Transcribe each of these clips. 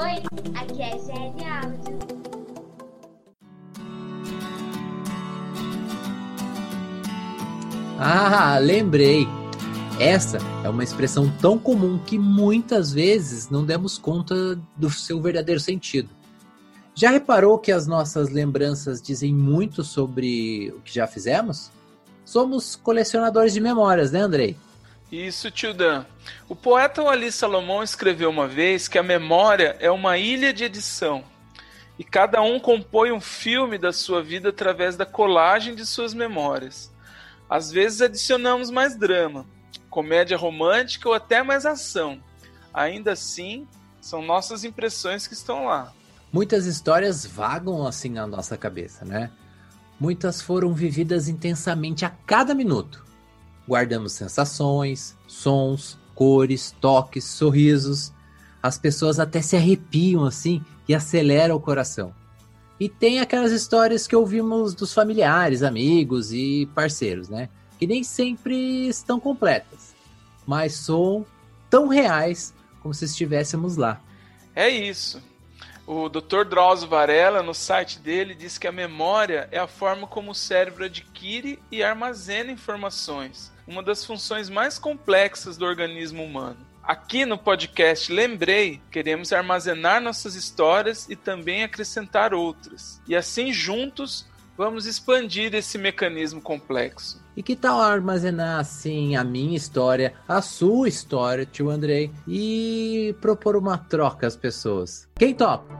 Oi, aqui é GL Áudio. Ah, lembrei. Essa é uma expressão tão comum que muitas vezes não demos conta do seu verdadeiro sentido. Já reparou que as nossas lembranças dizem muito sobre o que já fizemos? Somos colecionadores de memórias, né, Andrei? Isso, tio Dan. O poeta Wally Salomão escreveu uma vez que a memória é uma ilha de edição e cada um compõe um filme da sua vida através da colagem de suas memórias. Às vezes adicionamos mais drama, comédia romântica ou até mais ação. Ainda assim, são nossas impressões que estão lá. Muitas histórias vagam assim na nossa cabeça, né? Muitas foram vividas intensamente a cada minuto. Guardamos sensações, sons, cores, toques, sorrisos. As pessoas até se arrepiam assim e acelera o coração. E tem aquelas histórias que ouvimos dos familiares, amigos e parceiros, né? Que nem sempre estão completas, mas são tão reais como se estivéssemos lá. É isso. O Dr. Drauzio Varela, no site dele, diz que a memória é a forma como o cérebro adquire e armazena informações, uma das funções mais complexas do organismo humano. Aqui no podcast Lembrei, queremos armazenar nossas histórias e também acrescentar outras. E assim juntos vamos expandir esse mecanismo complexo. E que tal armazenar assim a minha história, a sua história, tio Andrei, e propor uma troca às pessoas? Quem topa?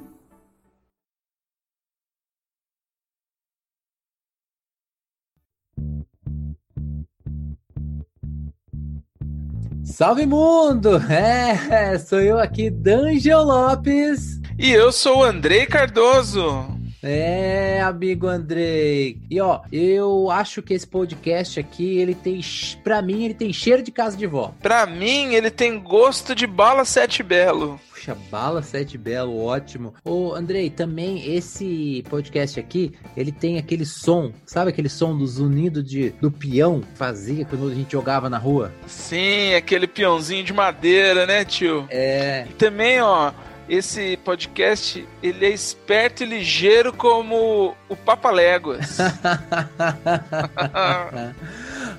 Salve mundo! É, sou eu aqui, D'Angelo Lopes. E eu sou o Andrei Cardoso. É, amigo Andrei. E ó, eu acho que esse podcast aqui, ele tem, pra mim, ele tem cheiro de casa de vó. Pra mim, ele tem gosto de bala sete belo. Puxa, bala sete belo, ótimo. Ô, Andrei, também esse podcast aqui, ele tem aquele som, sabe aquele som do zunido de, do peão que fazia quando a gente jogava na rua? Sim, aquele peãozinho de madeira, né, tio? É. E também, ó, esse podcast, ele é esperto e ligeiro como o Papaléguas.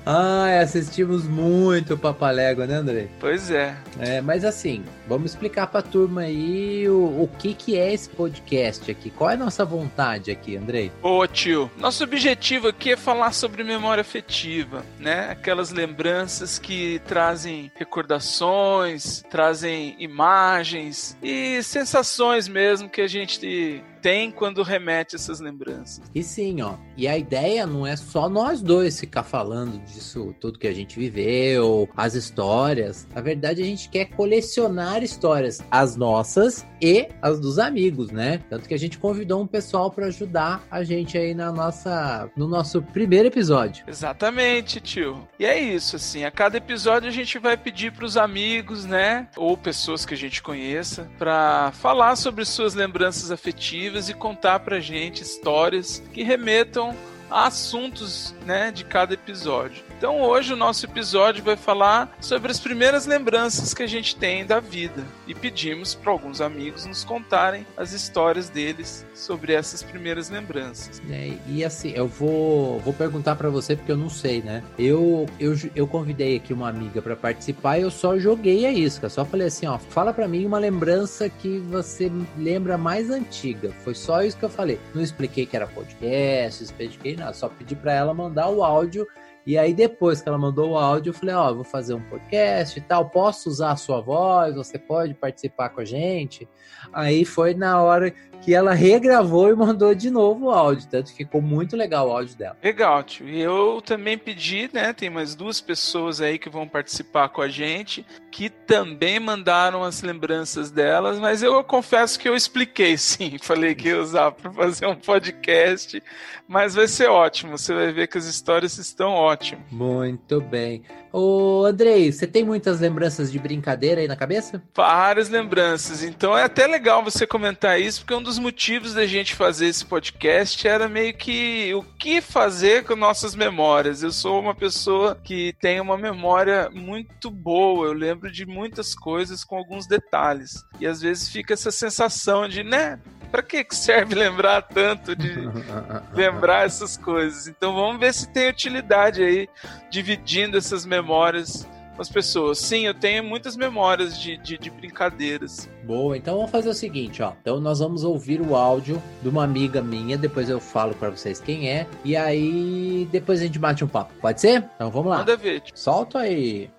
Ai, assistimos muito o Papalégua, né, Andrei? pois é. É, mas assim, vamos explicar pra turma aí o, o que que é esse podcast aqui. Qual é a nossa vontade aqui, Andrei? Ô tio, nosso objetivo aqui é falar sobre memória afetiva, né? Aquelas lembranças que trazem recordações, trazem imagens e sensações mesmo que a gente tem quando remete essas lembranças. E sim, ó. E a ideia não é só nós dois ficar falando disso, tudo que a gente viveu, as histórias. Na verdade, a gente quer colecionar histórias, as nossas e as dos amigos, né? Tanto que a gente convidou um pessoal para ajudar a gente aí na nossa, no nosso primeiro episódio. Exatamente, tio. E é isso, assim, a cada episódio a gente vai pedir para os amigos, né, ou pessoas que a gente conheça, para falar sobre suas lembranças afetivas e contar pra gente histórias que remetam a assuntos, né, de cada episódio. Então hoje o nosso episódio vai falar sobre as primeiras lembranças que a gente tem da vida e pedimos para alguns amigos nos contarem as histórias deles sobre essas primeiras lembranças. É, e assim, eu vou, vou perguntar para você porque eu não sei, né? Eu, eu, eu convidei aqui uma amiga para participar e eu só joguei a isca. Só falei assim, ó, fala para mim uma lembrança que você lembra mais antiga. Foi só isso que eu falei. Não expliquei que era podcast, expliquei nada. Só pedi para ela mandar o áudio e aí, depois que ela mandou o áudio, eu falei: Ó, eu vou fazer um podcast e tal, posso usar a sua voz? Você pode participar com a gente? Aí foi na hora que ela regravou e mandou de novo o áudio. Tanto que ficou muito legal o áudio dela. Legal, tio. E eu também pedi, né? Tem mais duas pessoas aí que vão participar com a gente, que também mandaram as lembranças delas, mas eu confesso que eu expliquei sim. Falei que ia usar para fazer um podcast, mas vai ser ótimo. Você vai ver que as histórias estão ótimas. Muito bem. Ô, Andrei, você tem muitas lembranças de brincadeira aí na cabeça? Várias lembranças. Então é até legal você comentar isso, porque um dos motivos da gente fazer esse podcast era meio que o que fazer com nossas memórias. Eu sou uma pessoa que tem uma memória muito boa. Eu lembro de muitas coisas com alguns detalhes. E às vezes fica essa sensação de, né? Pra que serve lembrar tanto de lembrar essas coisas? Então vamos ver se tem utilidade aí dividindo essas memórias com as pessoas. Sim, eu tenho muitas memórias de, de, de, brincadeiras. Boa, então vamos fazer o seguinte, ó. Então nós vamos ouvir o áudio de uma amiga minha, depois eu falo para vocês quem é, e aí depois a gente bate um papo. Pode ser? Então vamos lá. Manda ver. Tipo. Solta aí.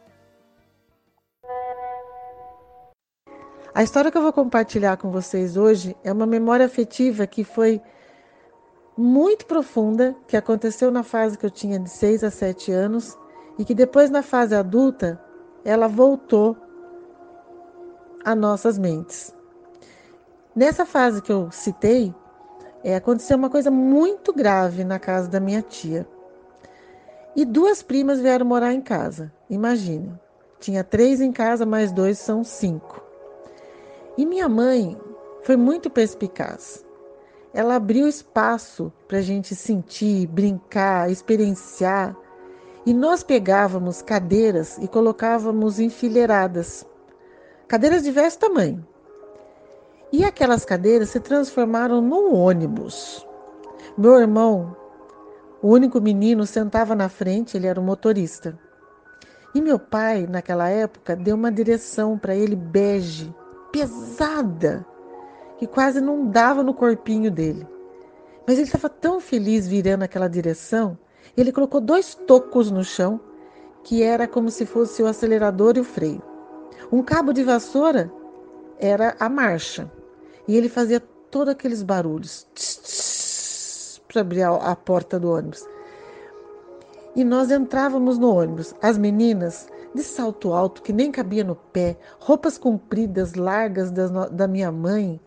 A história que eu vou compartilhar com vocês hoje é uma memória afetiva que foi muito profunda, que aconteceu na fase que eu tinha de 6 a 7 anos e que depois, na fase adulta, ela voltou a nossas mentes. Nessa fase que eu citei, é, aconteceu uma coisa muito grave na casa da minha tia. E duas primas vieram morar em casa. Imagine, tinha três em casa, mais dois são cinco. E minha mãe foi muito perspicaz. Ela abriu espaço para a gente sentir, brincar, experienciar. E nós pegávamos cadeiras e colocávamos enfileiradas. Cadeiras de diversos tamanhos. E aquelas cadeiras se transformaram num ônibus. Meu irmão, o único menino, sentava na frente, ele era o motorista. E meu pai, naquela época, deu uma direção para ele bege pesada que quase não dava no corpinho dele. Mas ele estava tão feliz virando aquela direção, ele colocou dois tocos no chão, que era como se fosse o acelerador e o freio. Um cabo de vassoura era a marcha, e ele fazia todos aqueles barulhos para abrir a porta do ônibus. E nós entrávamos no ônibus. As meninas de salto alto que nem cabia no pé, roupas compridas, largas da, da minha mãe,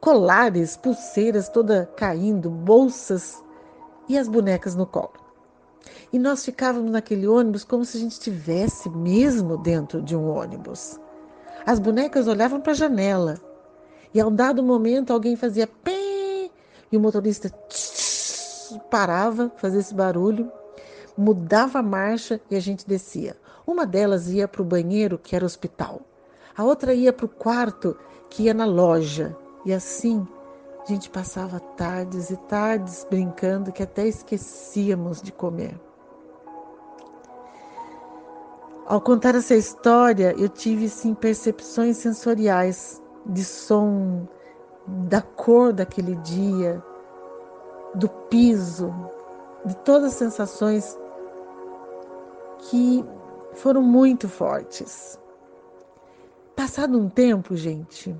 colares, pulseiras toda caindo, bolsas e as bonecas no colo. E nós ficávamos naquele ônibus como se a gente estivesse mesmo dentro de um ônibus. As bonecas olhavam para a janela e, a um dado momento, alguém fazia pé e o motorista parava, fazia esse barulho, mudava a marcha e a gente descia. Uma delas ia para o banheiro, que era o hospital. A outra ia para o quarto, que ia na loja. E assim a gente passava tardes e tardes brincando que até esquecíamos de comer. Ao contar essa história, eu tive sim percepções sensoriais de som, da cor daquele dia, do piso, de todas as sensações que foram muito fortes. Passado um tempo, gente,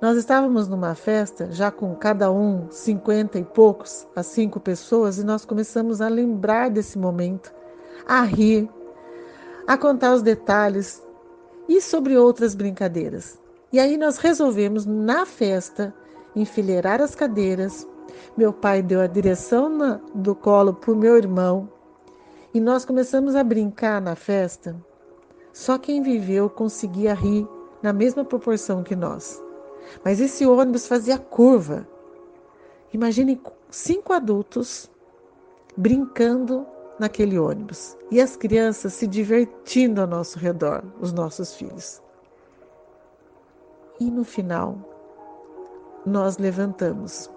nós estávamos numa festa, já com cada um cinquenta e poucos, as cinco pessoas, e nós começamos a lembrar desse momento, a rir, a contar os detalhes e sobre outras brincadeiras. E aí nós resolvemos, na festa, enfileirar as cadeiras. Meu pai deu a direção na, do colo para o meu irmão e nós começamos a brincar na festa. Só quem viveu conseguia rir na mesma proporção que nós. Mas esse ônibus fazia curva. Imaginem cinco adultos brincando naquele ônibus e as crianças se divertindo ao nosso redor, os nossos filhos. E no final, nós levantamos,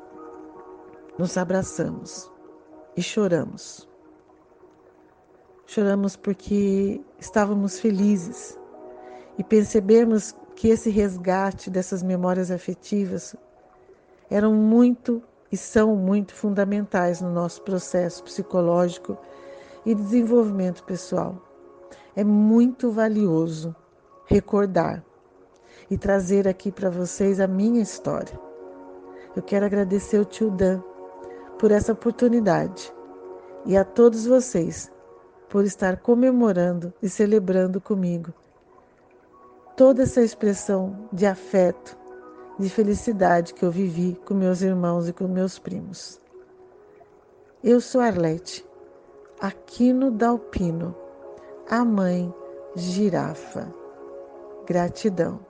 nos abraçamos e choramos. Choramos porque estávamos felizes e percebemos que esse resgate dessas memórias afetivas eram muito e são muito fundamentais no nosso processo psicológico e desenvolvimento pessoal. É muito valioso recordar e trazer aqui para vocês a minha história. eu quero agradecer o tio Dan por essa oportunidade e a todos vocês por estar comemorando e celebrando comigo toda essa expressão de afeto, de felicidade que eu vivi com meus irmãos e com meus primos. Eu sou Arlete, Aquino Dalpino, a mãe girafa. Gratidão.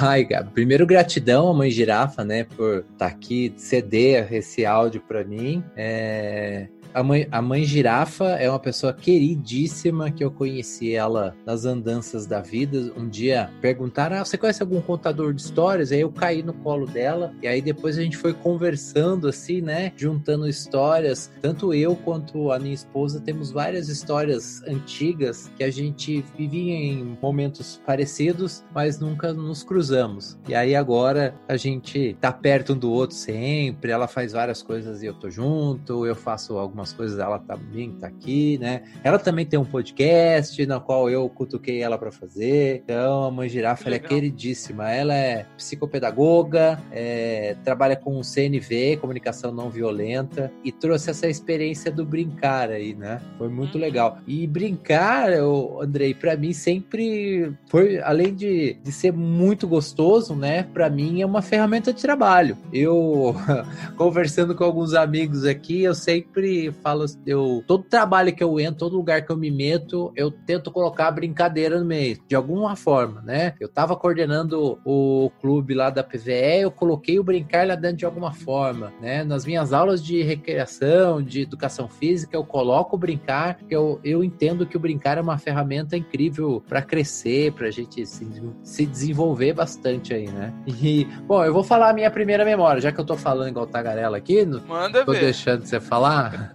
Ai, primeiro gratidão à mãe girafa, né, por estar tá aqui, ceder esse áudio para mim. É a mãe, a mãe girafa é uma pessoa queridíssima que eu conheci ela nas andanças da vida. Um dia perguntaram: ah, você conhece algum contador de histórias? Aí eu caí no colo dela e aí depois a gente foi conversando assim, né? Juntando histórias. Tanto eu quanto a minha esposa temos várias histórias antigas que a gente vivia em momentos parecidos, mas nunca nos cruzamos. E aí agora a gente tá perto um do outro sempre. Ela faz várias coisas e eu tô junto, eu faço algumas algumas coisas, ela também tá aqui, né? Ela também tem um podcast na qual eu cutuquei ela para fazer. Então, a Mãe Girafa ela é queridíssima. Ela é psicopedagoga, é, trabalha com CNV, comunicação não violenta, e trouxe essa experiência do brincar aí, né? Foi muito uhum. legal. E brincar, eu, Andrei, para mim sempre foi, além de, de ser muito gostoso, né? Para mim é uma ferramenta de trabalho. Eu, conversando com alguns amigos aqui, eu sempre falo, eu todo trabalho que eu entro, todo lugar que eu me meto, eu tento colocar brincadeira no meio, de alguma forma, né? Eu tava coordenando o clube lá da PVE, eu coloquei o brincar lá dentro de alguma forma, né? Nas minhas aulas de recreação, de educação física, eu coloco o brincar, porque eu, eu entendo que o brincar é uma ferramenta incrível para crescer, pra gente se, se desenvolver bastante aí, né? E, bom, eu vou falar a minha primeira memória, já que eu tô falando igual tagarela aqui, Manda tô ver. deixando você falar.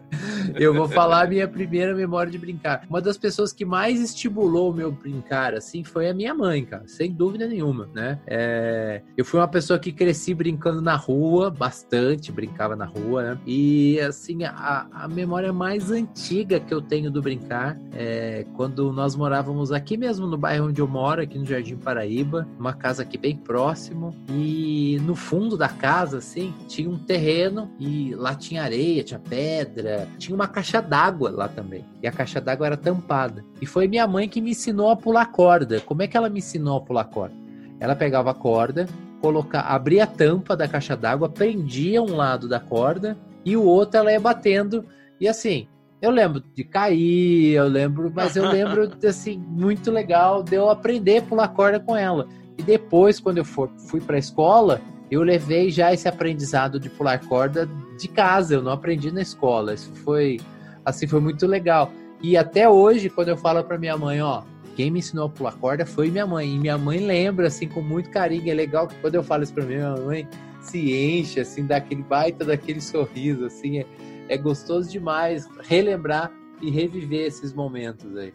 Eu vou falar a minha primeira memória de brincar. Uma das pessoas que mais estimulou o meu brincar, assim, foi a minha mãe, cara, sem dúvida nenhuma, né? É... Eu fui uma pessoa que cresci brincando na rua, bastante, brincava na rua, né? E, assim, a, a memória mais antiga que eu tenho do brincar é quando nós morávamos aqui mesmo no bairro onde eu moro, aqui no Jardim Paraíba, uma casa aqui bem próximo, e no fundo da casa, assim, tinha um terreno e lá tinha areia, tinha pedra, tinha uma caixa d'água lá também. E a caixa d'água era tampada. E foi minha mãe que me ensinou a pular corda. Como é que ela me ensinou a pular corda? Ela pegava a corda, colocar, abria a tampa da caixa d'água, prendia um lado da corda e o outro ela ia batendo. E assim, eu lembro de cair, eu lembro, mas eu lembro assim muito legal de eu aprender a pular corda com ela. E depois, quando eu for, fui para a escola, eu levei já esse aprendizado de pular corda de casa, eu não aprendi na escola. Isso foi assim, foi muito legal. E até hoje, quando eu falo para minha mãe, ó, quem me ensinou a pular corda foi minha mãe. E minha mãe lembra assim com muito carinho. É legal que quando eu falo isso para minha mãe, se enche assim daquele baita daquele sorriso assim, é, é gostoso demais relembrar e reviver esses momentos aí.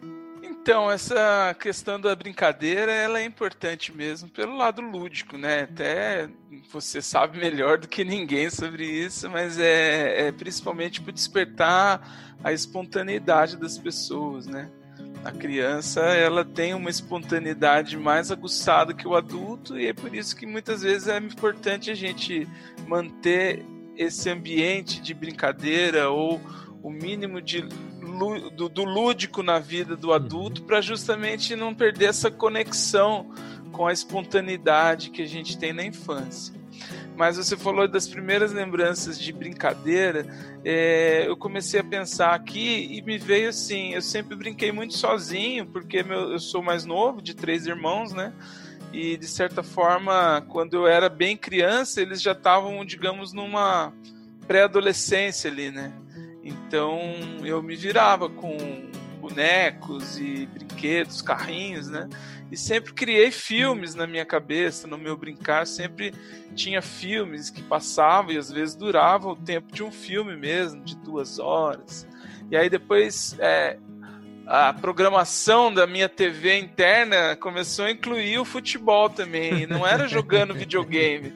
Então, essa questão da brincadeira, ela é importante mesmo pelo lado lúdico, né? Até você sabe melhor do que ninguém sobre isso, mas é, é principalmente para despertar a espontaneidade das pessoas, né? A criança, ela tem uma espontaneidade mais aguçada que o adulto e é por isso que muitas vezes é importante a gente manter esse ambiente de brincadeira ou o mínimo de do, do lúdico na vida do adulto uhum. para justamente não perder essa conexão com a espontaneidade que a gente tem na infância. Mas você falou das primeiras lembranças de brincadeira, é, eu comecei a pensar aqui e me veio assim: eu sempre brinquei muito sozinho, porque meu, eu sou mais novo, de três irmãos, né? E de certa forma, quando eu era bem criança, eles já estavam, digamos, numa pré-adolescência ali, né? Então eu me virava com bonecos e brinquedos, carrinhos, né? E sempre criei filmes na minha cabeça, no meu brincar, sempre tinha filmes que passavam e às vezes durava o tempo de um filme mesmo, de duas horas. E aí depois é, a programação da minha TV interna começou a incluir o futebol também. E não era jogando videogame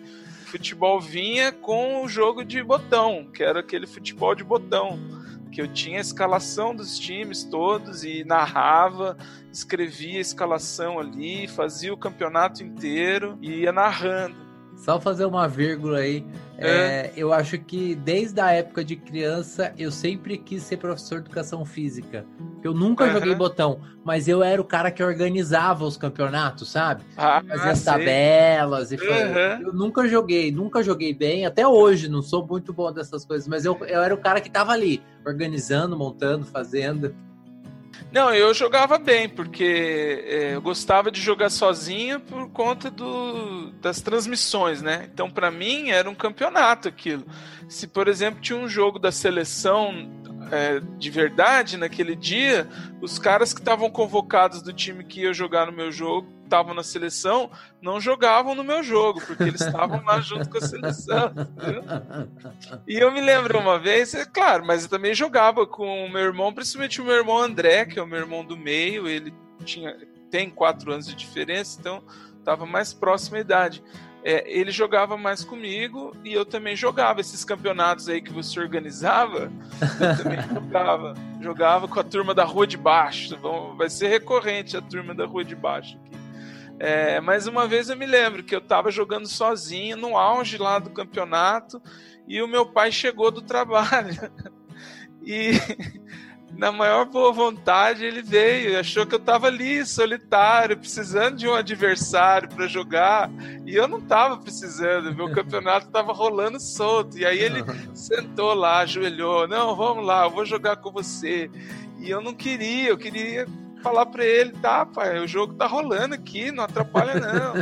futebol vinha com o jogo de botão, que era aquele futebol de botão. Que eu tinha a escalação dos times todos e narrava, escrevia a escalação ali, fazia o campeonato inteiro e ia narrando. Só fazer uma vírgula aí. É. É, eu acho que desde a época de criança eu sempre quis ser professor de educação física. Eu nunca uhum. joguei botão, mas eu era o cara que organizava os campeonatos, sabe? Ah, Fazia as tabelas e uhum. Eu nunca joguei, nunca joguei bem, até hoje, não sou muito bom dessas coisas, mas eu, eu era o cara que tava ali, organizando, montando, fazendo. Não, eu jogava bem, porque é, eu gostava de jogar sozinho por conta do, das transmissões, né? Então, para mim, era um campeonato aquilo. Se, por exemplo, tinha um jogo da seleção é, de verdade naquele dia, os caras que estavam convocados do time que ia jogar no meu jogo estavam na seleção não jogavam no meu jogo, porque eles estavam lá junto com a seleção. Entendeu? E eu me lembro uma vez, é claro, mas eu também jogava com o meu irmão, principalmente o meu irmão André, que é o meu irmão do meio, ele tinha tem quatro anos de diferença, então estava mais próxima à idade. É, ele jogava mais comigo e eu também jogava esses campeonatos aí que você organizava. Eu também jogava. Jogava com a turma da Rua de Baixo. Vai ser recorrente a turma da Rua de Baixo. É, mas uma vez eu me lembro que eu estava jogando sozinho no auge lá do campeonato e o meu pai chegou do trabalho. E na maior boa vontade ele veio, achou que eu estava ali solitário, precisando de um adversário para jogar, e eu não estava precisando, meu campeonato estava rolando solto. E aí ele sentou lá, ajoelhou, não, vamos lá, eu vou jogar com você. E eu não queria, eu queria falar pra ele, tá, pai, o jogo tá rolando aqui, não atrapalha não.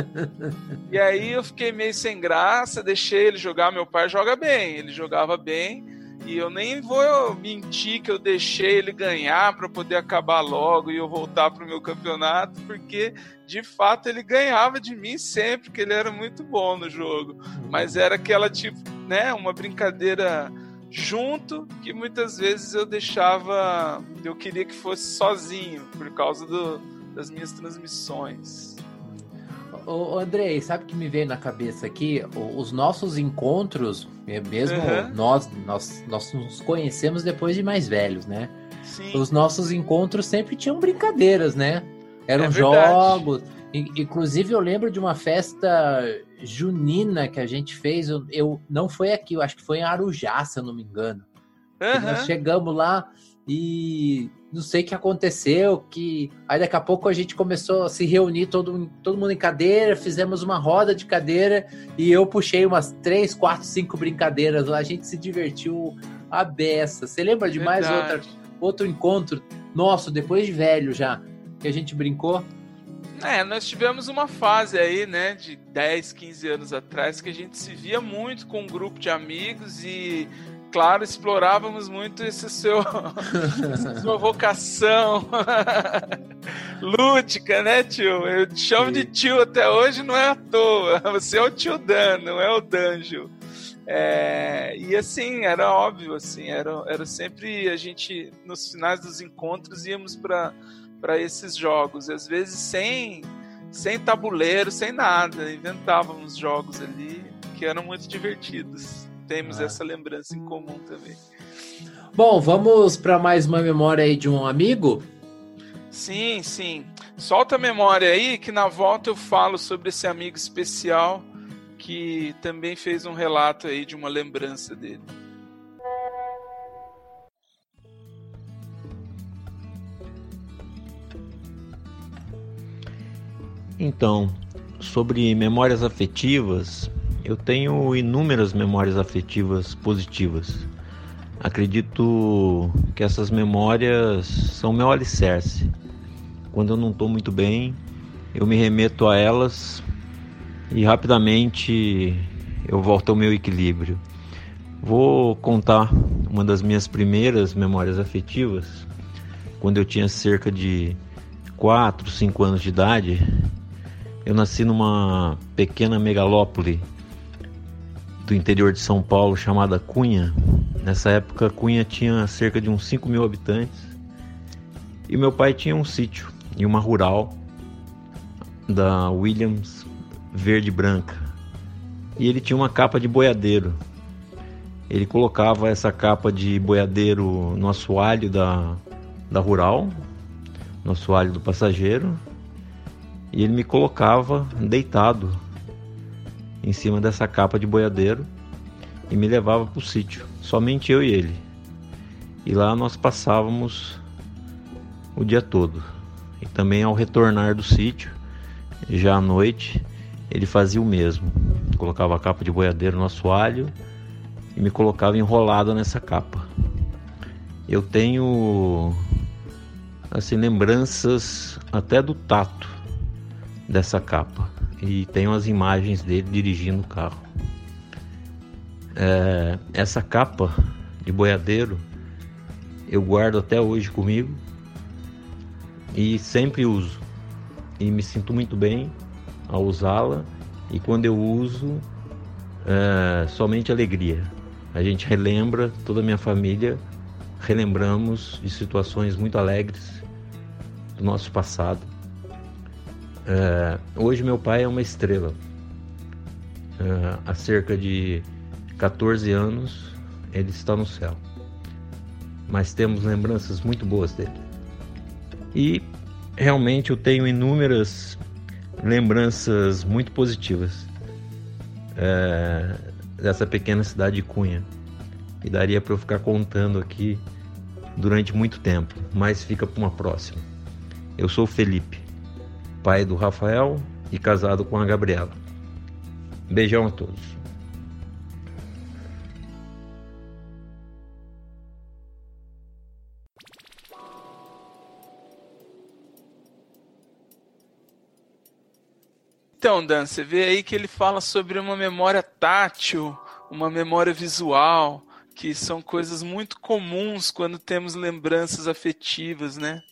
e aí eu fiquei meio sem graça, deixei ele jogar, meu pai joga bem, ele jogava bem, e eu nem vou mentir que eu deixei ele ganhar para poder acabar logo e eu voltar pro meu campeonato, porque de fato ele ganhava de mim sempre, que ele era muito bom no jogo. Mas era aquela tipo, né, uma brincadeira junto que muitas vezes eu deixava, eu queria que fosse sozinho por causa do, das minhas transmissões. Ô, Andrei, sabe o que me veio na cabeça aqui? Os nossos encontros, é mesmo uhum. nós, nós, nós nos conhecemos depois de mais velhos, né? Sim. Os nossos encontros sempre tinham brincadeiras, né? Eram é jogos. Inclusive, eu lembro de uma festa junina que a gente fez. Eu, eu, não foi aqui, eu acho que foi em Arujá, se eu não me engano. Uhum. Nós chegamos lá e não sei o que aconteceu, que aí daqui a pouco a gente começou a se reunir todo, todo mundo em cadeira, fizemos uma roda de cadeira e eu puxei umas três, quatro, cinco brincadeiras lá, a gente se divertiu a beça. Você lembra de Verdade. mais outra, outro encontro nosso, depois de velho já, que a gente brincou? É, nós tivemos uma fase aí, né, de 10, 15 anos atrás, que a gente se via muito com um grupo de amigos e, claro, explorávamos muito esse seu, essa sua vocação lúdica, né, tio? Eu te chamo Sim. de tio até hoje, não é à toa. Você é o tio Dan, não é o Danjo. É, e assim, era óbvio, assim, era, era sempre a gente, nos finais dos encontros, íamos para para esses jogos. E às vezes sem, sem tabuleiro, sem nada. Inventávamos jogos ali que eram muito divertidos. Temos ah. essa lembrança em comum também. Bom, vamos para mais uma memória aí de um amigo? Sim, sim. Solta a memória aí que na volta eu falo sobre esse amigo especial que também fez um relato aí de uma lembrança dele. Então, sobre memórias afetivas, eu tenho inúmeras memórias afetivas positivas. Acredito que essas memórias são meu alicerce. Quando eu não estou muito bem, eu me remeto a elas e rapidamente eu volto ao meu equilíbrio. Vou contar uma das minhas primeiras memórias afetivas, quando eu tinha cerca de 4, 5 anos de idade. Eu nasci numa pequena megalópole do interior de São Paulo chamada Cunha. Nessa época, Cunha tinha cerca de uns 5 mil habitantes. E meu pai tinha um sítio e uma rural da Williams verde branca. E ele tinha uma capa de boiadeiro. ele colocava essa capa de boiadeiro no assoalho da, da rural, no assoalho do passageiro, e ele me colocava deitado em cima dessa capa de boiadeiro e me levava para o sítio, somente eu e ele. E lá nós passávamos o dia todo. E também ao retornar do sítio, já à noite, ele fazia o mesmo. Colocava a capa de boiadeiro no assoalho e me colocava enrolado nessa capa. Eu tenho assim lembranças até do tato dessa capa e tenho as imagens dele dirigindo o carro. É, essa capa de boiadeiro eu guardo até hoje comigo e sempre uso e me sinto muito bem ao usá-la e quando eu uso é, somente alegria a gente relembra, toda a minha família, relembramos de situações muito alegres do nosso passado. É, hoje meu pai é uma estrela. É, há cerca de 14 anos ele está no céu. Mas temos lembranças muito boas dele. E realmente eu tenho inúmeras lembranças muito positivas. É, dessa pequena cidade de Cunha. E daria para eu ficar contando aqui durante muito tempo, mas fica para uma próxima. Eu sou Felipe, pai do Rafael e casado com a Gabriela. Beijão a todos. Então, Dan, você vê aí que ele fala sobre uma memória tátil, uma memória visual, que são coisas muito comuns quando temos lembranças afetivas, né?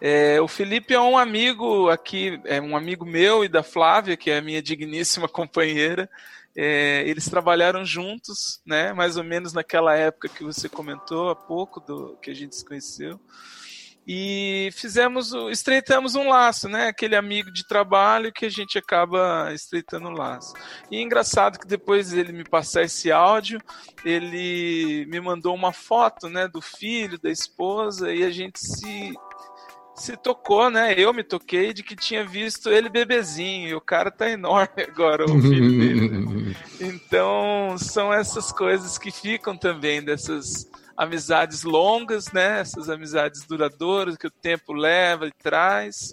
É, o Felipe é um amigo aqui, é um amigo meu e da Flávia, que é a minha digníssima companheira. É, eles trabalharam juntos, né? Mais ou menos naquela época que você comentou há pouco, do que a gente se conheceu e fizemos, estreitamos um laço, né? Aquele amigo de trabalho que a gente acaba estreitando o laço. E é engraçado que depois ele me passar esse áudio, ele me mandou uma foto, né, do filho, da esposa e a gente se se tocou, né? Eu me toquei de que tinha visto ele bebezinho. E o cara tá enorme agora, o filho dele. Né? Então, são essas coisas que ficam também dessas amizades longas, né? Essas amizades duradouras que o tempo leva e traz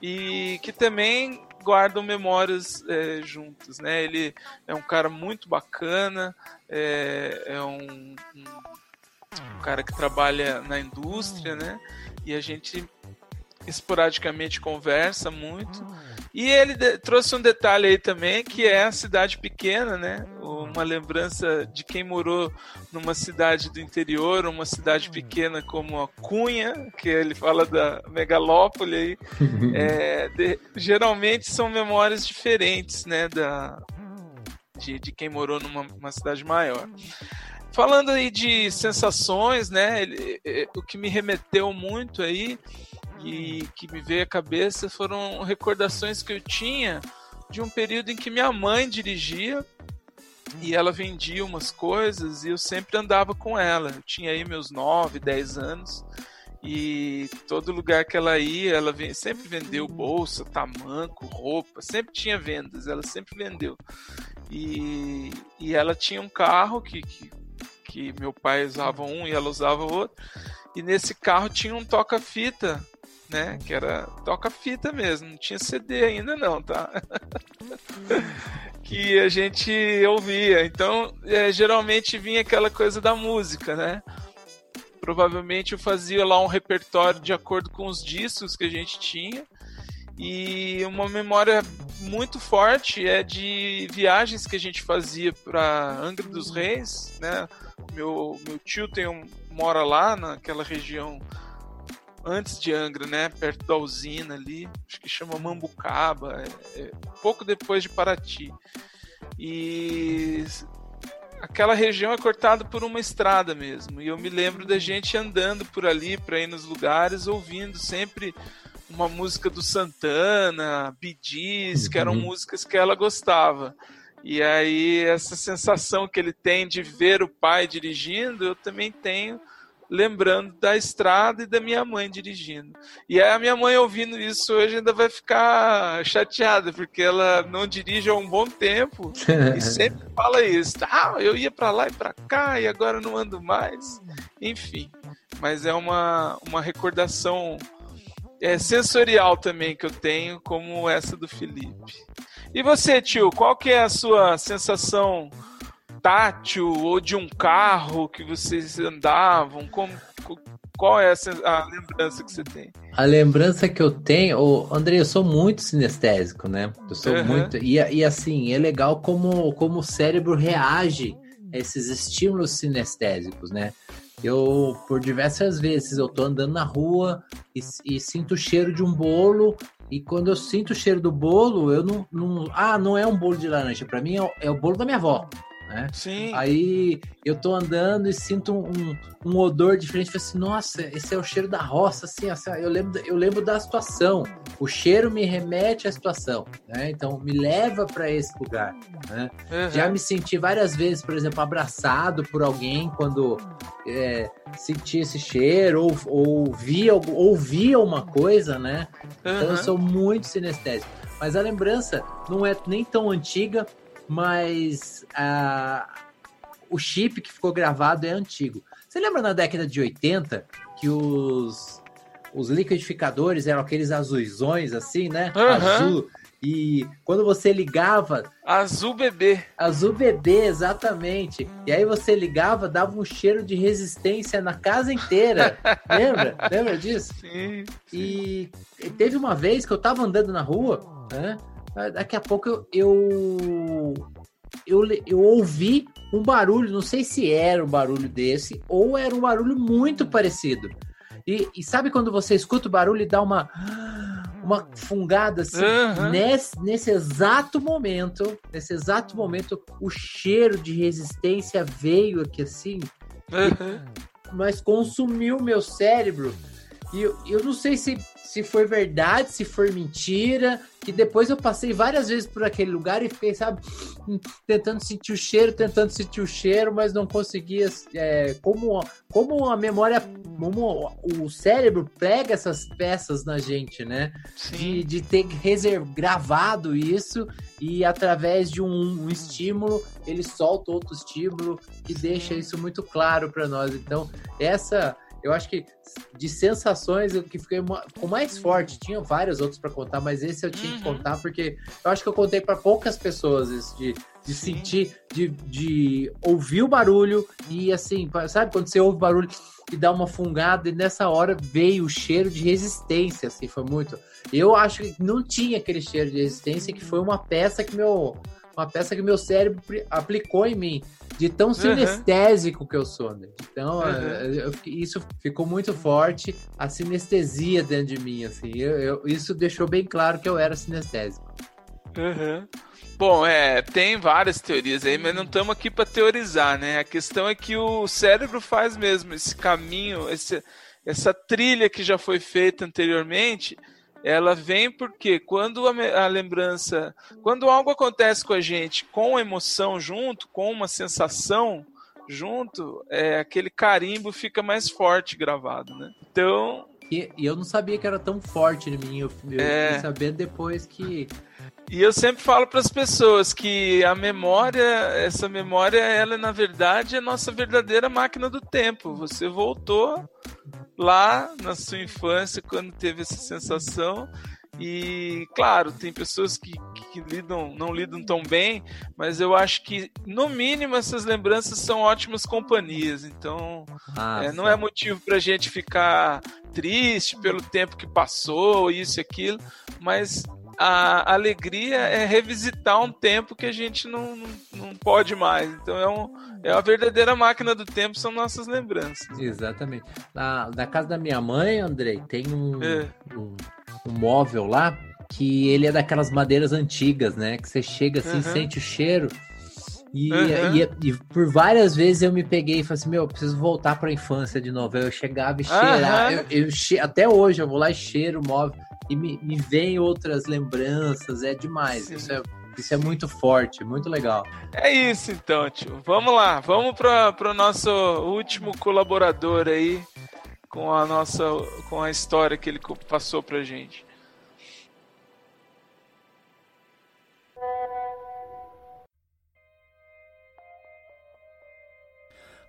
e que também guardam memórias é, juntas, né? Ele é um cara muito bacana, é, é um, um, um, cara que trabalha na indústria, né? E a gente esporadicamente conversa muito. E ele trouxe um detalhe aí também, que é a cidade pequena, né? Uma lembrança de quem morou numa cidade do interior, uma cidade pequena como a Cunha, que ele fala da megalópole aí. É, de, geralmente são memórias diferentes, né? Da, de, de quem morou numa cidade maior. Falando aí de sensações, né? Ele, é, o que me remeteu muito aí e que me veio à cabeça foram recordações que eu tinha de um período em que minha mãe dirigia e ela vendia umas coisas e eu sempre andava com ela. Eu tinha aí meus 9, 10 anos e todo lugar que ela ia, ela sempre vendeu bolsa, tamanco, roupa, sempre tinha vendas, ela sempre vendeu. E, e ela tinha um carro que, que, que meu pai usava um e ela usava outro. E nesse carro tinha um toca-fita né? Que era toca-fita mesmo, não tinha CD ainda não, tá? que a gente ouvia. Então, é, geralmente vinha aquela coisa da música, né? Provavelmente eu fazia lá um repertório de acordo com os discos que a gente tinha. E uma memória muito forte é de viagens que a gente fazia para Angra dos Reis, né? Meu, meu tio tem um, mora lá naquela região antes de Angra, né? Perto da usina ali, acho que chama Mambucaba, é, é, pouco depois de Paraty. E aquela região é cortada por uma estrada mesmo. E eu me lembro da gente andando por ali para ir nos lugares, ouvindo sempre uma música do Santana, Gees, que eram uhum. músicas que ela gostava. E aí, essa sensação que ele tem de ver o pai dirigindo, eu também tenho lembrando da estrada e da minha mãe dirigindo. E aí a minha mãe ouvindo isso hoje ainda vai ficar chateada, porque ela não dirige há um bom tempo e sempre fala isso. Ah, eu ia para lá e para cá e agora não ando mais. Enfim, mas é uma, uma recordação é, sensorial também que eu tenho, como essa do Felipe. E você, tio, qual que é a sua sensação tátil ou de um carro que vocês andavam? Como, qual é a, lembrança que você tem? A lembrança que eu tenho, oh, André, eu sou muito sinestésico, né? Eu sou uhum. muito. E, e assim, é legal como, como o cérebro reage a esses estímulos sinestésicos, né? Eu, por diversas vezes, eu tô andando na rua e, e, sinto o cheiro de um bolo. E quando eu sinto o cheiro do bolo, eu não. não ah, não é um bolo de laranja. Para mim é, é o bolo da minha avó né? Sim. Aí eu tô andando e sinto um, um odor diferente. Falei assim, nossa, esse é o cheiro da roça, assim, assim eu, lembro, eu lembro da situação. O cheiro me remete à situação, né? Então me leva para esse lugar. Né? Uhum. Já me senti várias vezes, por exemplo, abraçado por alguém quando é, senti esse cheiro ou, ou via, ouvia uma coisa, né? Uhum. Então eu sou muito sinestésico. Mas a lembrança não é nem tão antiga, mas o chip que ficou gravado é antigo. Você lembra na década de 80 que os, os liquidificadores eram aqueles azuizões assim, né? Uhum. Azul. E quando você ligava. Azul bebê. Azul bebê, exatamente. E aí você ligava, dava um cheiro de resistência na casa inteira. Lembra? Lembra disso? Sim, sim. E teve uma vez que eu tava andando na rua, né? Daqui a pouco eu, eu, eu, eu ouvi um barulho, não sei se era um barulho desse ou era um barulho muito parecido. E, e sabe quando você escuta o barulho e dá uma uma fungada assim, uhum. nesse, nesse exato momento, nesse exato momento, o cheiro de resistência veio aqui assim, uhum. e, mas consumiu meu cérebro. E eu, eu não sei se se foi verdade, se for mentira, que depois eu passei várias vezes por aquele lugar e fiquei, sabe, tentando sentir o cheiro, tentando sentir o cheiro, mas não conseguia. É, como, como a memória, como o cérebro pega essas peças na gente, né? De, de ter reserv, gravado isso e através de um, um estímulo ele solta outro estímulo que deixa isso muito claro para nós. Então, essa eu acho que de sensações o que fiquei com mais forte, tinha vários outros para contar, mas esse eu tinha uhum. que contar porque eu acho que eu contei para poucas pessoas isso, de, de sentir, de, de ouvir o barulho e assim, sabe quando você ouve o barulho e dá uma fungada e nessa hora veio o cheiro de resistência, assim, foi muito. Eu acho que não tinha aquele cheiro de resistência que foi uma peça que meu uma peça que meu cérebro aplicou em mim de tão uhum. sinestésico que eu sou. Né? Então, uhum. eu, isso ficou muito forte, a sinestesia dentro de mim, assim. Eu, eu, isso deixou bem claro que eu era sinestésico. Uhum. Bom, é, tem várias teorias aí, mas não estamos aqui para teorizar, né? A questão é que o cérebro faz mesmo esse caminho, esse, essa trilha que já foi feita anteriormente, ela vem porque quando a, a, lembrança, quando algo acontece com a gente com emoção junto, com uma sensação junto, é, aquele carimbo fica mais forte gravado, né? Então. E, e eu não sabia que era tão forte em mim, eu, eu é... saber depois que. E eu sempre falo para as pessoas que a memória, essa memória, ela na verdade é nossa verdadeira máquina do tempo. Você voltou lá na sua infância quando teve essa sensação. E claro, tem pessoas que, que, lidam, não lidam tão bem, mas eu acho que no mínimo essas lembranças são ótimas companhias. Então ah, é, não é motivo para a gente ficar triste pelo tempo que passou, isso e aquilo, mas a alegria é revisitar um tempo que a gente não, não, não pode mais. Então é, um, é uma verdadeira máquina do tempo, são nossas lembranças. Exatamente. Na, na casa da minha mãe, Andrei, tem um, é. um, um, móvel lá que ele é daquelas madeiras antigas, né? Que você chega assim, uhum. sente o cheiro. E, uhum. e, e, por várias vezes eu me peguei e falei assim, meu, eu preciso voltar para a infância de novo. Eu chegava e cheirava. Uhum. Eu, eu, até hoje eu vou lá e cheiro o móvel e me, me vem outras lembranças, é demais. Sim. Isso é, Isso é muito forte, muito legal. É isso então, tio. Vamos lá, vamos para o nosso último colaborador aí com a nossa com a história que ele passou pra gente.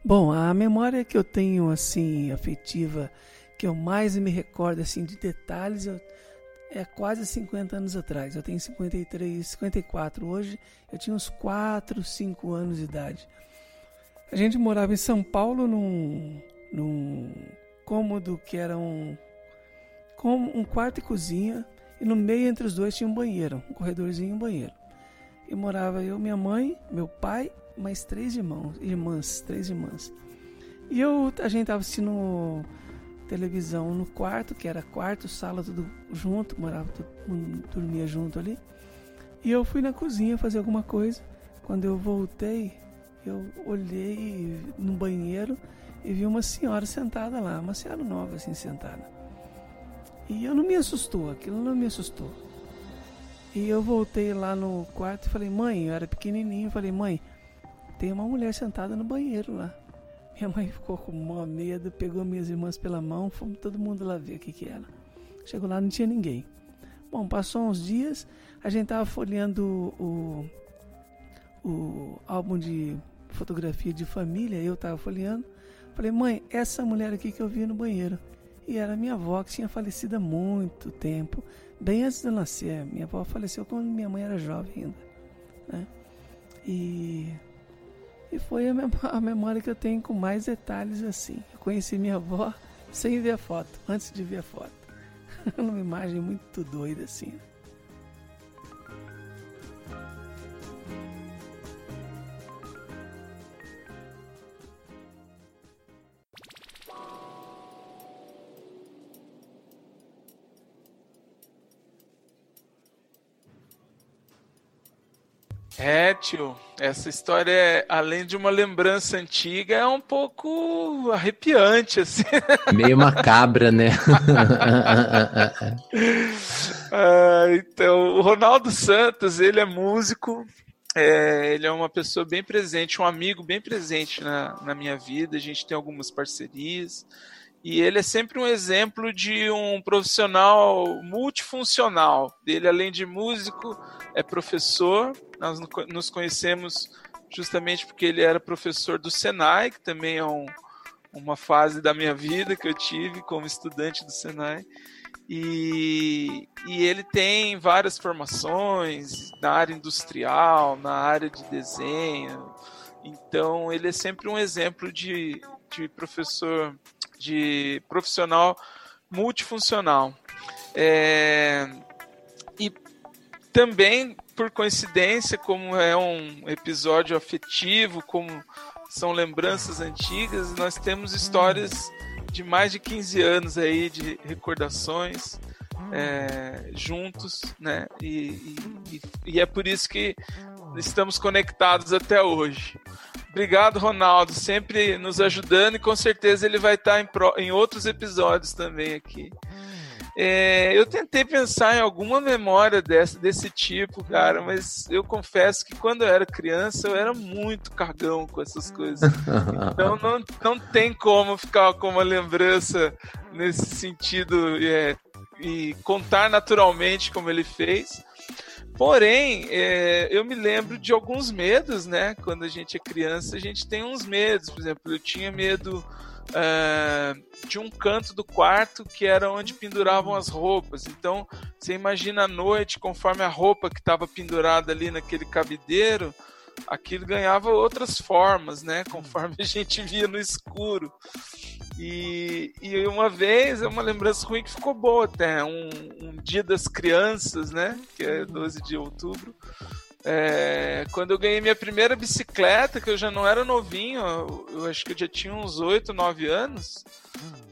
Bom, a memória que eu tenho assim afetiva, que eu mais me recordo assim de detalhes, eu, é quase 50 anos atrás. Eu tenho 53, 54 hoje. Eu tinha uns 4, 5 anos de idade. A gente morava em São Paulo num, num cômodo que era um, um quarto e cozinha. E no meio entre os dois tinha um banheiro, um corredorzinho e um banheiro. E morava eu, minha mãe, meu pai mais três irmãos, irmãs, três irmãs. E eu, a gente tava assistindo televisão no quarto, que era quarto, sala, tudo junto, morava, tudo, dormia junto ali. E eu fui na cozinha fazer alguma coisa. Quando eu voltei, eu olhei no banheiro e vi uma senhora sentada lá, uma senhora nova assim sentada. E eu não me assustou, aquilo não me assustou. E eu voltei lá no quarto e falei, mãe, eu era pequenininho, falei, mãe, tem uma mulher sentada no banheiro lá. Minha mãe ficou com uma medo, pegou minhas irmãs pela mão, fomos todo mundo lá ver o que, que era. Chegou lá, não tinha ninguém. Bom, passou uns dias, a gente tava folheando o, o álbum de fotografia de família, eu tava folheando. Falei, mãe, essa mulher aqui que eu vi no banheiro. E era minha avó que tinha falecido há muito tempo, bem antes de eu nascer. Minha avó faleceu quando minha mãe era jovem ainda. Né? E e foi a, mem a memória que eu tenho com mais detalhes assim. Eu conheci minha avó sem ver a foto, antes de ver a foto. Uma imagem muito doida assim. É, tio, essa história, é, além de uma lembrança antiga, é um pouco arrepiante, assim. Meio macabra, né? ah, então, o Ronaldo Santos, ele é músico, é, ele é uma pessoa bem presente, um amigo bem presente na, na minha vida, a gente tem algumas parcerias, e ele é sempre um exemplo de um profissional multifuncional. Ele, além de músico, é professor, nós nos conhecemos justamente porque ele era professor do Senai, que também é um, uma fase da minha vida que eu tive como estudante do Senai. E, e, ele tem várias formações na área industrial, na área de desenho. Então ele é sempre um exemplo de, de professor, de profissional multifuncional. É, e também por coincidência, como é um episódio afetivo, como são lembranças antigas, nós temos histórias de mais de 15 anos aí de recordações é, juntos, né? E, e, e, é por isso que estamos conectados até hoje. Obrigado, Ronaldo, sempre nos ajudando e com certeza ele vai estar em, pro, em outros episódios também aqui. É, eu tentei pensar em alguma memória desse, desse tipo, cara, mas eu confesso que quando eu era criança eu era muito cagão com essas coisas. Então não, não tem como ficar com uma lembrança nesse sentido é, e contar naturalmente como ele fez. Porém, é, eu me lembro de alguns medos, né? Quando a gente é criança, a gente tem uns medos. Por exemplo, eu tinha medo uh, de um canto do quarto que era onde penduravam as roupas. Então, você imagina a noite, conforme a roupa que estava pendurada ali naquele cabideiro, aquilo ganhava outras formas, né? Conforme a gente via no escuro. E, e uma vez, é uma lembrança ruim que ficou boa até, um, um dia das crianças, né? Que é 12 de outubro. É, quando eu ganhei minha primeira bicicleta, que eu já não era novinho, eu, acho que eu já tinha uns 8, 9 anos,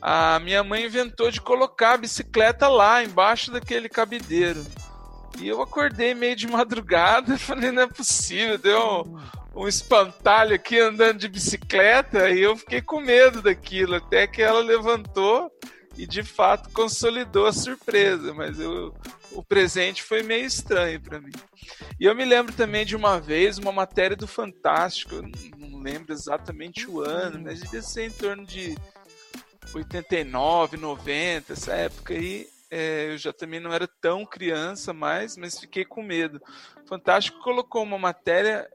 a minha mãe inventou de colocar a bicicleta lá, embaixo daquele cabideiro. E eu acordei meio de madrugada, falei, não é possível, deu um, um espantalho aqui andando de bicicleta, e eu fiquei com medo daquilo, até que ela levantou e de fato consolidou a surpresa, mas eu o presente foi meio estranho para mim. E eu me lembro também de uma vez uma matéria do Fantástico, eu não lembro exatamente o ano, mas devia ser em torno de 89, 90, essa época aí. É, eu já também não era tão criança mais, mas fiquei com medo. Fantástico colocou uma matéria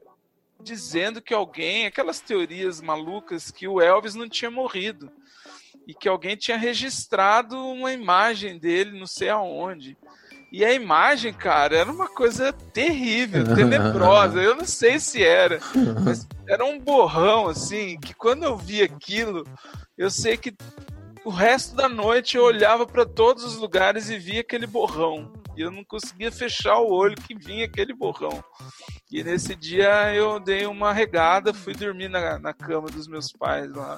dizendo que alguém, aquelas teorias malucas, que o Elvis não tinha morrido e que alguém tinha registrado uma imagem dele, não sei aonde. E a imagem, cara, era uma coisa terrível, tenebrosa. Eu não sei se era, mas era um borrão, assim, que quando eu vi aquilo, eu sei que o resto da noite eu olhava para todos os lugares e via aquele borrão. E eu não conseguia fechar o olho que vinha aquele borrão. E nesse dia eu dei uma regada, fui dormir na, na cama dos meus pais lá.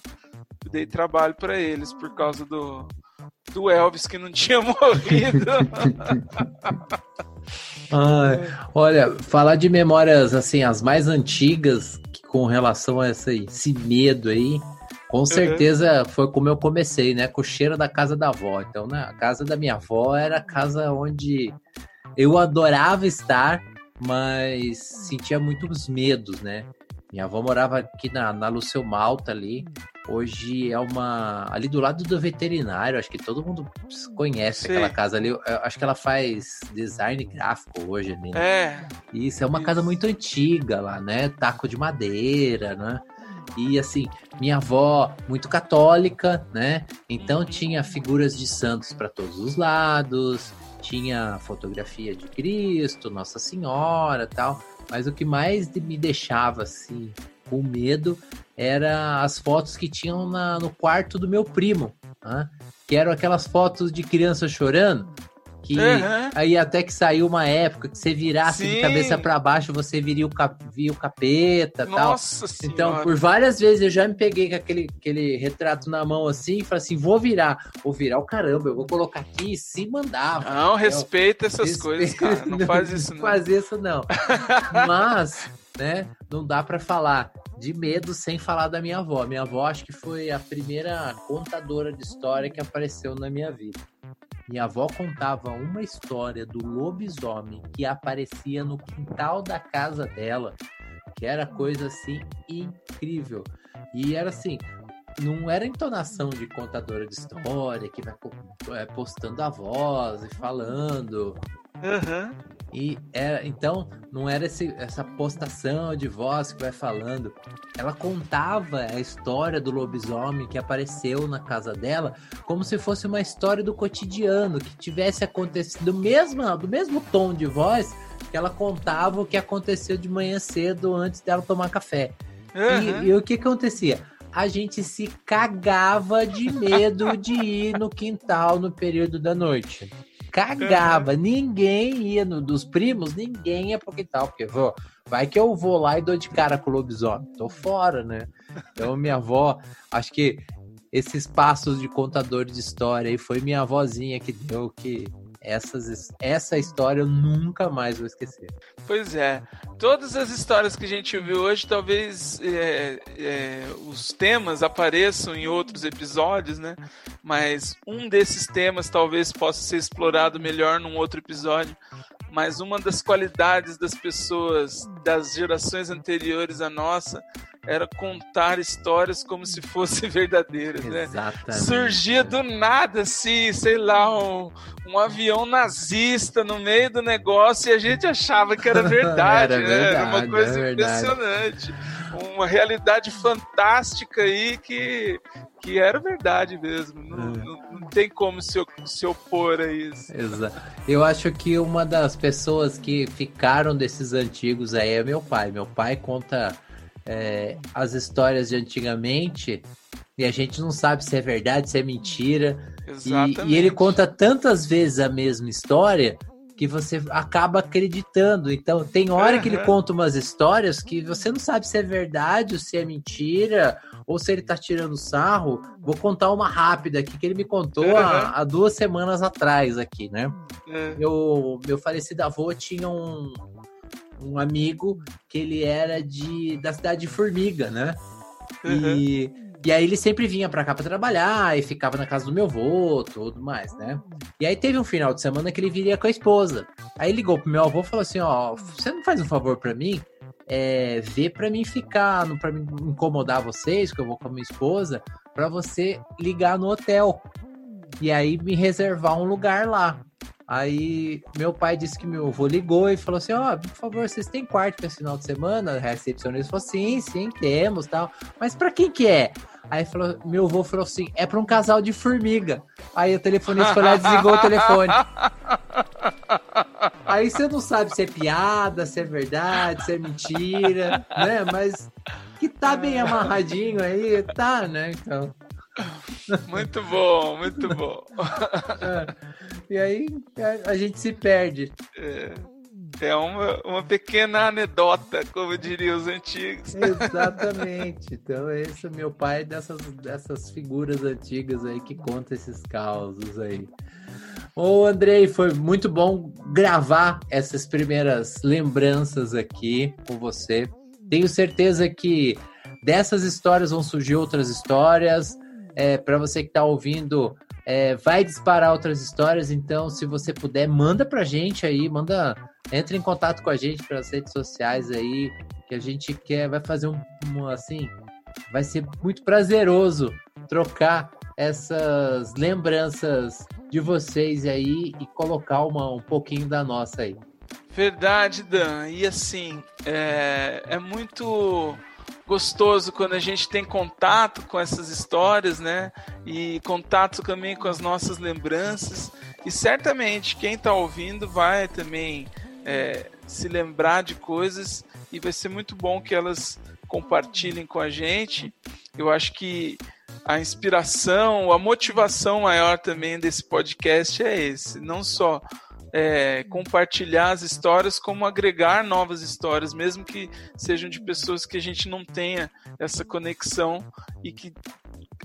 Dei trabalho para eles por causa do, do Elvis que não tinha morrido. Olha, falar de memórias assim, as mais antigas com relação a esse, esse medo aí, com certeza uhum. foi como eu comecei, né? Com o cheiro da casa da avó. Então, né, a casa da minha avó era a casa onde eu adorava estar, mas sentia muitos medos, né? Minha avó morava aqui na, na Luceu Malta ali. Hoje é uma. Ali do lado do veterinário, acho que todo mundo conhece Sim. aquela casa ali. Eu acho que ela faz design gráfico hoje ali. Né? É. Isso, é uma Isso. casa muito antiga lá, né? Taco de madeira, né? E assim, minha avó, muito católica, né? Então tinha figuras de santos para todos os lados, tinha fotografia de Cristo, Nossa Senhora tal. Mas o que mais me deixava assim com medo era as fotos que tinham na, no quarto do meu primo, né? que eram aquelas fotos de criança chorando. Que uhum. aí até que saiu uma época que você virasse Sim. de cabeça para baixo, você viria o, cap, via o capeta Nossa tal. Então, por várias vezes eu já me peguei com aquele, aquele retrato na mão assim e falei assim: vou virar, vou virar o caramba, eu vou colocar aqui e se mandar. Não, respeita essas respeita, coisas, cara. Não, não faz isso, não. Faz isso, não. Mas, né, não dá para falar de medo sem falar da minha avó. Minha avó acho que foi a primeira contadora de história que apareceu na minha vida. Minha avó contava uma história do lobisomem que aparecia no quintal da casa dela, que era coisa assim incrível. E era assim, não era entonação de contadora de história que vai é, postando a voz e falando. Uhum. E era, então, não era esse, essa postação de voz que vai falando. Ela contava a história do lobisomem que apareceu na casa dela como se fosse uma história do cotidiano, que tivesse acontecido do mesmo, do mesmo tom de voz que ela contava o que aconteceu de manhã cedo antes dela tomar café. Uhum. E, e o que acontecia? a gente se cagava de medo de ir no quintal no período da noite cagava. Ninguém ia no, dos primos, ninguém ia pro quintal, porque vou, vai que eu vou lá e dou de cara com o lobisomem. Tô fora, né? Então minha avó, acho que esses passos de contador de história aí foi minha avózinha que deu que essas, essa história eu nunca mais vou esquecer. Pois é. Todas as histórias que a gente viu hoje, talvez é, é, os temas apareçam em outros episódios, né? Mas um desses temas talvez possa ser explorado melhor num outro episódio. Mas uma das qualidades das pessoas das gerações anteriores à nossa era contar histórias como se fossem verdadeiras, né? Exatamente. Surgia do nada, assim, sei lá, um, um avião nazista no meio do negócio e a gente achava que era verdade, era, né? verdade, era uma coisa impressionante. Uma realidade fantástica aí que, que era verdade mesmo. Não, é. não, não, tem como se, se opor a isso. Exato. Eu acho que uma das pessoas que ficaram desses antigos aí é meu pai. Meu pai conta é, as histórias de antigamente e a gente não sabe se é verdade, se é mentira. E, e, ele conta tantas vezes a mesma história que você acaba acreditando. Então, tem hora uhum. que ele conta umas histórias que você não sabe se é verdade ou se é mentira, ou se ele tá tirando sarro. Vou contar uma rápida aqui que ele me contou uhum. há, há, duas semanas atrás aqui, né? Uhum. Meu, meu falecido avô tinha um, um amigo que ele era de da cidade de Formiga, né? Uhum. E E aí ele sempre vinha pra cá pra trabalhar e ficava na casa do meu avô, tudo mais, né? E aí teve um final de semana que ele viria com a esposa. Aí ligou pro meu avô e falou assim, ó, você não faz um favor pra mim? É, ver pra mim ficar, não pra me incomodar vocês, que eu vou com a minha esposa, pra você ligar no hotel. E aí me reservar um lugar lá. Aí meu pai disse que meu avô ligou e falou assim: Ó, oh, por favor, vocês têm quarto para esse final de semana? A recepcionista falou: sim, sim, temos tal. Mas para quem que é? Aí falou, meu avô falou assim: é para um casal de formiga. Aí o telefonista foi lá e desligou o telefone. Aí você não sabe se é piada, se é verdade, se é mentira, né? Mas que tá bem amarradinho aí, tá, né? Então. Muito bom, muito bom. É. E aí a, a, gente se perde. É, é uma, uma pequena anedota, como diriam os antigos. Exatamente. Então, esse é meu pai dessas, dessas figuras antigas aí que conta esses causos aí. Ô, Andrei, foi muito bom gravar essas primeiras lembranças aqui com você. Tenho certeza que dessas histórias vão surgir outras histórias é, para você que está ouvindo, é, vai disparar outras histórias. Então, se você puder, manda pra gente aí, manda, entre em contato com a gente pelas redes sociais aí, que a gente quer, vai fazer um, um assim, vai ser muito prazeroso trocar essas lembranças de vocês aí e colocar uma, um pouquinho da nossa aí. Verdade, Dan. E assim, é, é muito gostoso quando a gente tem contato com essas histórias, né? E contato também com as nossas lembranças. E certamente quem está ouvindo vai também é, se lembrar de coisas e vai ser muito bom que elas compartilhem com a gente. Eu acho que a inspiração, a motivação maior também desse podcast é esse, não só é, compartilhar as histórias, como agregar novas histórias, mesmo que sejam de pessoas que a gente não tenha essa conexão e que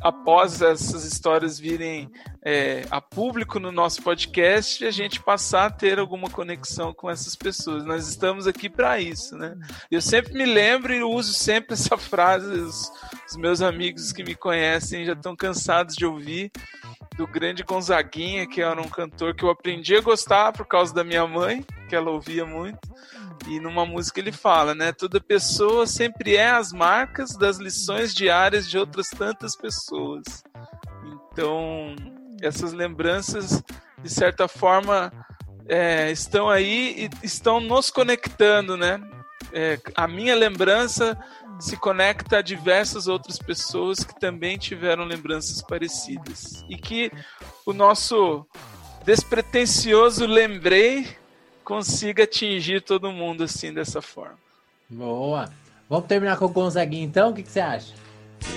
após essas histórias virem é, a público no nosso podcast, a gente passar a ter alguma conexão com essas pessoas. Nós estamos aqui para isso, né? Eu sempre me lembro e uso sempre essa frase. Os, os meus amigos que me conhecem já estão cansados de ouvir do grande Gonzaguinha, que era um cantor que eu aprendi a gostar por causa da minha mãe, que ela ouvia muito. E numa música ele fala, né? Toda pessoa sempre é as marcas das lições diárias de outras tantas pessoas. Então, essas lembranças, de certa forma, é, estão aí e estão nos conectando, né? É, a minha lembrança se conecta a diversas outras pessoas que também tiveram lembranças parecidas. E que o nosso despretensioso lembrei consiga atingir todo mundo assim dessa forma. Boa. Vamos terminar com o Gonzaguinha então? O que, que você acha?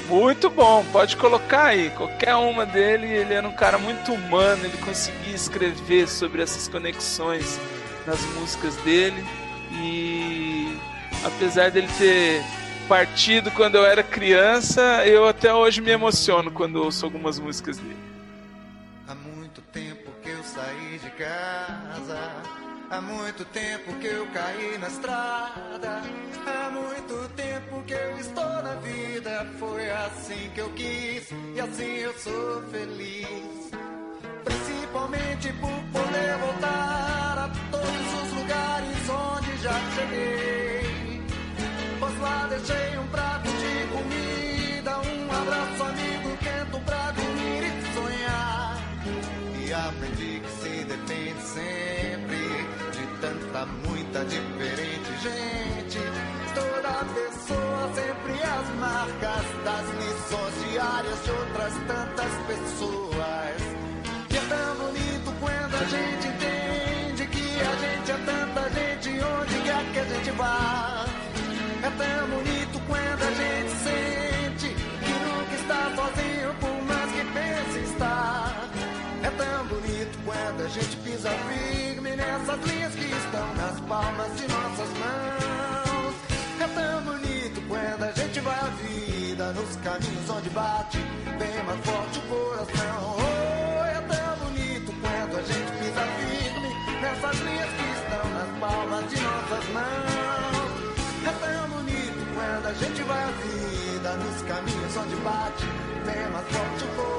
Muito bom, pode colocar aí. Qualquer uma dele, ele era um cara muito humano, ele conseguia escrever sobre essas conexões nas músicas dele. E apesar dele ter partido quando eu era criança, eu até hoje me emociono quando ouço algumas músicas dele. Há muito tempo que eu saí de casa, há muito tempo que eu caí na estrada, há muito tempo que eu estou na vida. Foi assim que eu quis e assim eu sou feliz. Principalmente por poder voltar a todos os lugares onde já cheguei. Pois lá deixei um prato de comida, um abraço amigo, quento pra dormir e sonhar. E aprendi que se depende sempre de tanta, muita diferente gente. Toda pessoa sempre as marcas das lições diárias de outras tantas pessoas. Gente pisa firme nessas linhas que estão nas palmas de nossas mãos. É tão bonito quando a gente vai a vida nos caminhos onde bate bem mais forte o coração. Oh, é tão bonito quando a gente pisa firme nessas linhas que estão nas palmas de nossas mãos. É tão bonito quando a gente vai a vida nos caminhos onde bate, bem mais forte o fogo.